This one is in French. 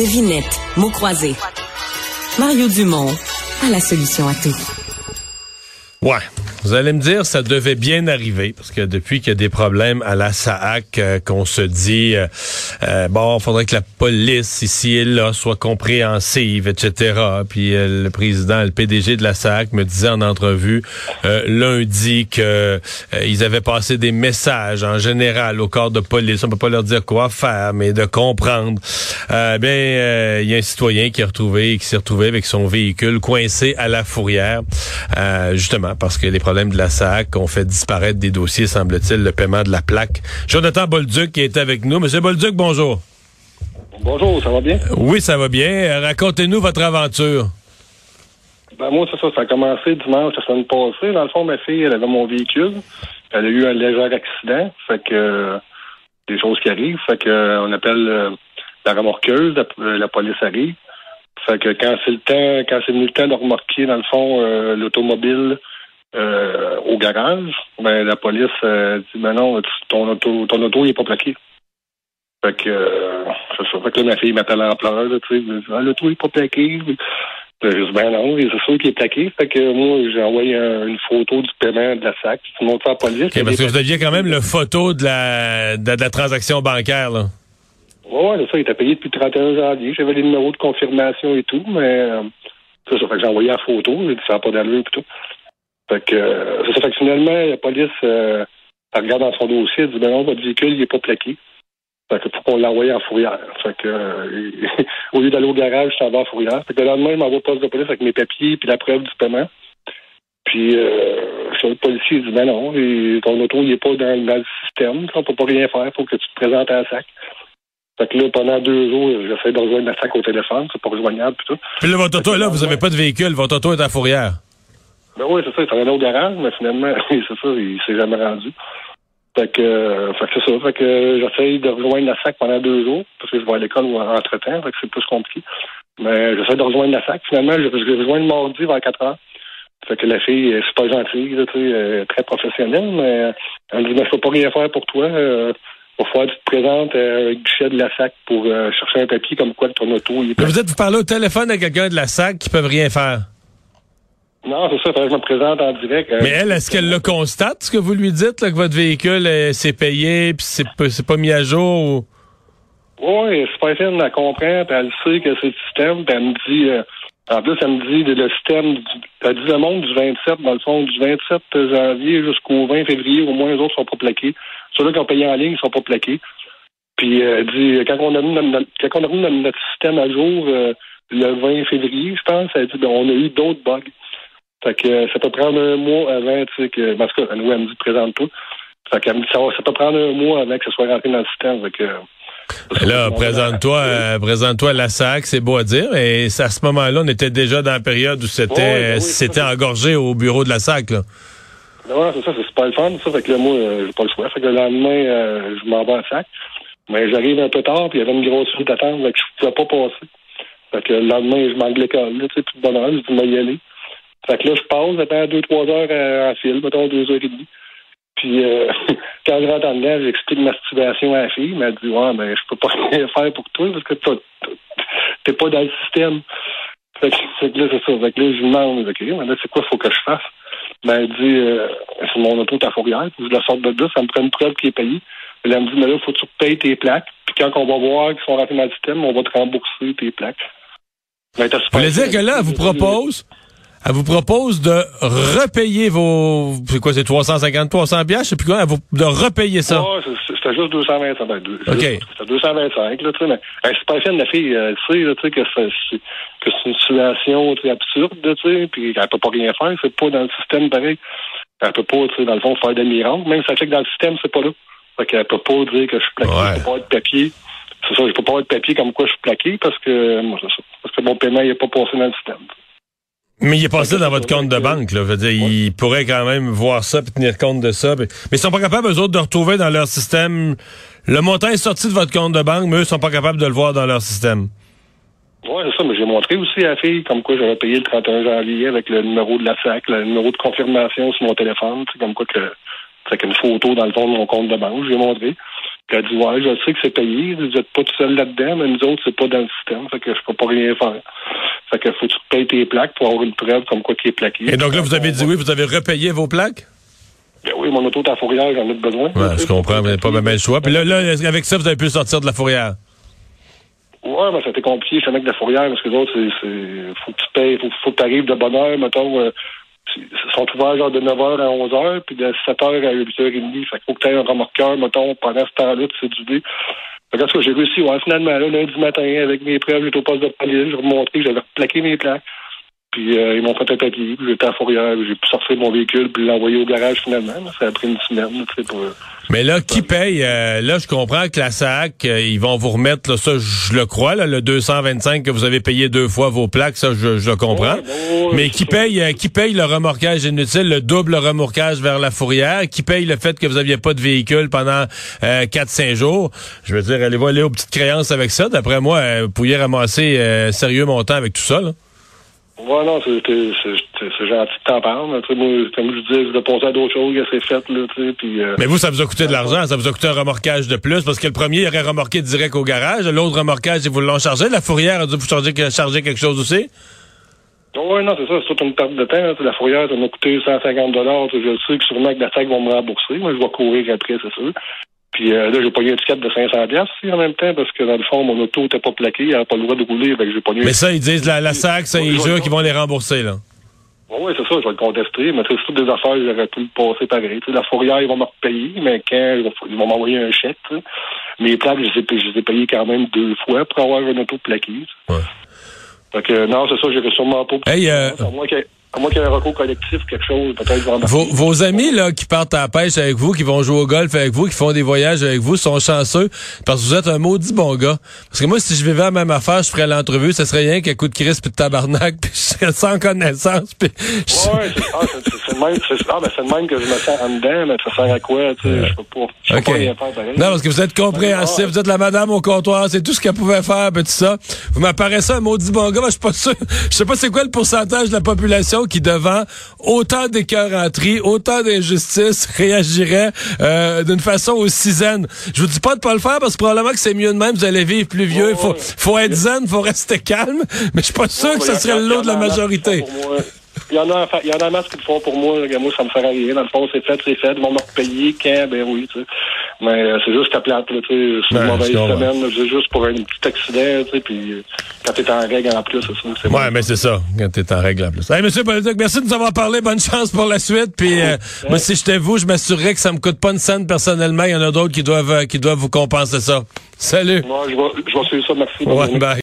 Devinette, mots croisés. Mario Dumont a la solution à tout. Ouais. Vous allez me dire, ça devait bien arriver, parce que depuis qu'il y a des problèmes à la SAAC, euh, qu'on se dit, euh, euh, bon, il faudrait que la police ici et là soit compréhensive, etc. Puis le président, le PDG de la SAAC me disait en entrevue lundi que ils avaient passé des messages en général au corps de police. On peut pas leur dire quoi faire, mais de comprendre. bien, il y a un citoyen qui a retrouvé, qui s'est retrouvé avec son véhicule coincé à la fourrière, justement parce que les problème de la SAC, on fait disparaître des dossiers, semble-t-il, le paiement de la plaque. Jonathan Bolduc qui est avec nous. Monsieur Bolduc, bonjour. Bonjour, ça va bien? Oui, ça va bien. Racontez-nous votre aventure. Ben, moi, c'est ça. Ça a commencé dimanche la semaine passée. Dans le fond, ma fille, elle avait mon véhicule. Elle a eu un léger accident. Fait que, des choses qui arrivent. Fait que, on appelle euh, la remorqueuse. La, police arrive. Fait que quand c'est le temps, quand c'est venu le temps de remorquer, dans le fond, euh, l'automobile euh, au garage, ben, la police euh, dit ben non, ton auto, ton auto n'est pas plaqué. Fait que euh, c'est ça. Fait que là, ma fille m'appelle en pleurs, tu sais, ah, l'auto n'est pas plaqué. Je dis ben non, c'est sûr qu'il est plaqué. Fait que moi, j'ai envoyé une photo du paiement de la SAC. Tu montres ça à la police. parce que vous aviez quand même le photo de la, de, la transaction bancaire, là. Oui, c'est ça. Il était payé depuis le 31 janvier. J'avais les numéros de confirmation et tout, mais c'est ça. Fait que j'ai envoyé la photo. J'ai dit ça n'a pas d'allure et tout. Fait que, euh, ça. Fait que finalement, la police, euh, elle regarde dans son dossier, elle dit, ben non, votre véhicule, il n'est pas plaqué. Fait que faut qu'on l'envoie en fourrière. Fait que, euh, au lieu d'aller au garage, je s'en vais en fourrière. Fait que le lendemain, je m'envoie au poste de police avec mes papiers puis la preuve du paiement. Puis, euh, le policier il dit, ben non, ton auto, il n'est pas dans, le système. On peut pas rien faire. Il faut que tu te présentes à la SAC. Fait que là, pendant deux jours, j'essaie de rejoindre la SAC au téléphone. C'est pas rejoignable, puis tout. Puis là, votre auto, là, vous n'avez pas de véhicule. Votre auto est en fourrière. Ben oui, c'est ça, il s'en allait au garage, mais finalement, c'est ça, il s'est jamais rendu. Fait que, euh, fait que c'est ça. Fait que j'essaye de rejoindre la SAC pendant deux jours, parce que je vais à l'école entre-temps, fait que c'est plus compliqué. Mais j'essaie de rejoindre la SAC. Finalement, je, je rejoins le mardi vers 4 heures. Fait que la fille, c'est pas gentille, là, sais, très professionnelle, mais elle me dit, ben, je peux pas rien faire pour toi. Euh, il va que tu te présentes euh, avec guichet de la SAC pour euh, chercher un papier comme quoi ton auto. Il est vous êtes, vous parlez au téléphone à quelqu'un de la SAC qui peuvent rien faire? Non, c'est ça, que je me présente en direct. Euh, Mais elle, est-ce qu'elle le constate, ce que vous lui dites, là, que votre véhicule s'est payé puis c'est pas, pas mis à jour? Oui, c'est pas elle la comprend, puis elle sait que c'est le système, puis elle me dit, euh, en plus, elle me dit le système, elle dit le monde du 27, dans le fond, du 27 janvier jusqu'au 20 février, au moins les autres sont pas plaqués. Ceux-là qui ont payé en ligne sont pas plaqués. Puis euh, elle dit, quand on a mis notre, quand on a mis notre système à jour le 20 février, je pense, elle dit, ben, on a eu d'autres bugs. Fait que euh, ça peut prendre un mois avant, tu sais, que. Parce que nous, elle me dit présente-toi. Fait qu'elle me dit ça, ça peut prendre un mois avant que ça soit rentré dans le système. Fait que. Euh, là, présente-toi, euh, présente-toi la SAC, c'est beau à dire. Et à ce moment-là, on était déjà dans la période où c'était, ben c'était engorgé au bureau de la SAC. Là. Non, c'est ça, c'est pas le fun, ça. Fait que là, moi, j'ai pas le choix. Fait que le lendemain, je m'en vais à la SAC. Mais j'arrive un peu tard, puis il y avait une grosse file d'attente, que je pouvais pas passer. Fait que le lendemain, je manque l'école, tu sais, tout de bonheur, je dis, y aller. Fait que là, je passe, j'attends deux, trois heures en fil, mettons deux heures et demie. Puis euh, quand je rentre en dedans, j'explique ma situation à la fille. Elle m'a dit Ouais, mais je peux pas rien faire pour toi parce que t'es pas dans le système. Fait que, fait que là, c'est ça. Fait que là, je lui demande OK, mais là, c'est quoi faut que je fasse? Ben, elle dit euh, c'est mon auto ta fourrière, que je la sorte de là, ça me prend une preuve qui est payée. Elle me dit, mais là, faut que tu payes tes plaques. Puis quand on va voir qu'ils sont rentrés dans le système, on va te rembourser tes plaques. Ben, vous voulez dire que là, elle vous propose elle vous propose de repayer vos, c'est quoi, c'est 350, 300 pièces, je sais plus quoi, vous, de repayer ça. Ouais, c'était juste 225, ben, OK. C'était 225, là, tu sais, mais, c'est pas de la fille, elle sait, là, tu sais, que c'est, que c'est une situation, très absurde, tu sais, puis elle peut pas rien faire, c'est pas dans le système pareil. Elle peut pas, tu sais, dans le fond, faire des miracles, même si ça fait que dans le système, c'est pas là. Fait qu'elle peut pas dire que je suis plaqué, ouais. peut pas être papier. c'est ça, je peux pas avoir de papier comme quoi je suis plaqué parce que moi, c'est ça. Parce que mon paiement n'est pas passé dans le système. Mais il est passé dans votre compte de banque, là. Je veux dire, ils pourraient quand même voir ça puis tenir compte de ça. puis- Mais ils sont pas capables, eux autres, de retrouver dans leur système. Le montant est sorti de votre compte de banque, mais eux sont pas capables de le voir dans leur système. Oui, c'est ça, mais j'ai montré aussi à la fille comme quoi j'avais payé le 31 janvier avec le numéro de la SAC, le numéro de confirmation sur mon téléphone, comme quoi que c'est avec une photo dans le fond de mon compte de banque, j'ai montré. Puis elle dit Ouais, je sais que c'est payé, vous n'êtes pas tout seul là-dedans, mais nous autres, c'est pas dans le système, fait que je peux pas rien faire. Fait que faut que tu payes tes plaques pour avoir une preuve comme quoi qui est plaqué. Et donc là, vous avez dit oui, vous avez repayé vos plaques? Ben oui, mon auto est à fourrière, j'en ai besoin. Ouais, je comprends, n'avez pas même le choix. Puis là, là, avec ça, vous avez pu sortir de la fourrière. Ouais, mais c'était compliqué, je avec de la fourrière, parce que les autres, c'est, faut que tu payes, faut, faut que tu arrives de bonne heure, mettons, euh, sont ouverts genre de 9h à 11h, puis de 7h à 8h30. Fait qu'il faut que un remorqueur, mettons, pendant ce temps-là, tu dé. Fait que, j'ai réussi, ouais, finalement, là, lundi matin, avec mes preuves, j'étais au poste de police, j'ai remontré que j'avais plaqué mes plaques. Puis euh, ils m'ont fait un papier, puis j'étais à Fourrière, j'ai pu sortir mon véhicule, puis l'envoyer au garage finalement. Ça a pris une semaine, tu sais, pour... Mais là, qui paye? euh, là, je comprends que la SAC, euh, ils vont vous remettre, là, ça, je le crois, là, le 225 que vous avez payé deux fois vos plaques, ça, je, je le comprends. Ouais, Mais qui paye, euh, qui paye le remorquage inutile, le double remorquage vers la fourrière? Qui paye le fait que vous aviez pas de véhicule pendant euh, 4-5 jours? Je veux dire, allez-vous aller aux petites créances avec ça? D'après moi, euh, vous pourriez ramasser euh, sérieux montant avec tout ça, là. Ouais, non, c'est, c'est, c'est, c'est gentil de t'en parler. comme je disais, je vais passer à d'autres choses, c'est fait, là, tu sais, puis... euh, Mais vous, ça vous a coûté de l'argent, ça vous a coûté un remorquage de plus, parce que le premier, il aurait remorqué direct au garage, l'autre remorquage, ils vous l'ont chargé. La fourrière a dû vous charger, charger quelque chose aussi? Oui, non, c'est ça, c'est toute une perte de temps. là. Sais, La fourrière, ça m'a coûté 150 tu sais, Je sais que sûrement que la SAC va me rembourser. Moi, je vais courir après, c'est sûr. Puis euh, là, j'ai pogné une étiquette de 500 aussi en même temps, parce que dans le fond, mon auto n'était pas plaqué, il n'avait pas le droit de rouler, que j'ai pogné... Mais ça, ils disent, la, la SAC, ça, ils jurent qu'ils vont les rembourser, là. Oui, c'est ça, je vais le contester, mais c'est toutes des affaires, j'aurais pu le passer pareil. Tu sais, la fourrière, ils vont me repayer, mais quand ils vont, m'envoyer un chèque, mes plaques, je les, ai, je les ai payées quand même deux fois pour avoir une auto sais. Ouais. Fait que non, c'est ça, j'irai sûrement pas. Hey, euh, à moins qu'il y ait un recours collectif, quelque chose, peut-être. Vos, vos amis là qui partent à la pêche avec vous, qui vont jouer au golf avec vous, qui font des voyages avec vous, sont chanceux parce que vous êtes un maudit bon gars. Parce que moi, si je vivais la même affaire, je ferais l'entrevue, ça serait rien qu'un coup de crise puis de tabarnak, puis je serais sans connaissance. Puis je- Ouais, c'est ah, le même, c'est ah, ben, même que je me sens en dedans, mais ça sert à quoi, tu sais, je peux pas, je peux OK. pas rien faire pareil. Non, parce que vous êtes compréhensif, vous êtes la madame au comptoir, c'est tout ce qu'elle pouvait faire, puis tout ça. Vous m'apparaissez un maudit bon gars, mais je suis pas sûr. Je sais pas c'est quoi le pourcentage de la population qui, devant autant d'écœuranteries, autant d'injustices, réagirait euh, d'une façon aussi zen. Je vous dis pas de pas le faire, parce que probablement que c'est mieux de même, vous allez vivre plus vieux. Il faut, faut être zen, faut rester calme, mais je suis pas sûr que ce serait le lot de la majorité. Il y en a, il y en a masse qui le font pour moi. Moi, ça me à rien. Dans le fond, c'est fait, c'est fait. Ils vont me repayer quand, ben oui, tu sais. Mais euh, c'est juste à plate, là, tu sais. C'est une mauvaise je comprends. semaine. C'est juste pour un petit accident, tu sais. Puis euh, quand t'es en règle en plus, c'est ça. Ouais, bon. mais c'est ça, quand t'es en règle en plus. Hey, monsieur Politique, merci de nous avoir parlé. Bonne chance pour la suite. Puis, euh, moi, si j'étais vous, je m'assurerais que ça me coûte pas une scène personnellement. Il y en a d'autres qui doivent, euh, qui doivent vous compenser ça. Salut. Moi, je vais, je vais suivre ça. Merci. Ouais, bye.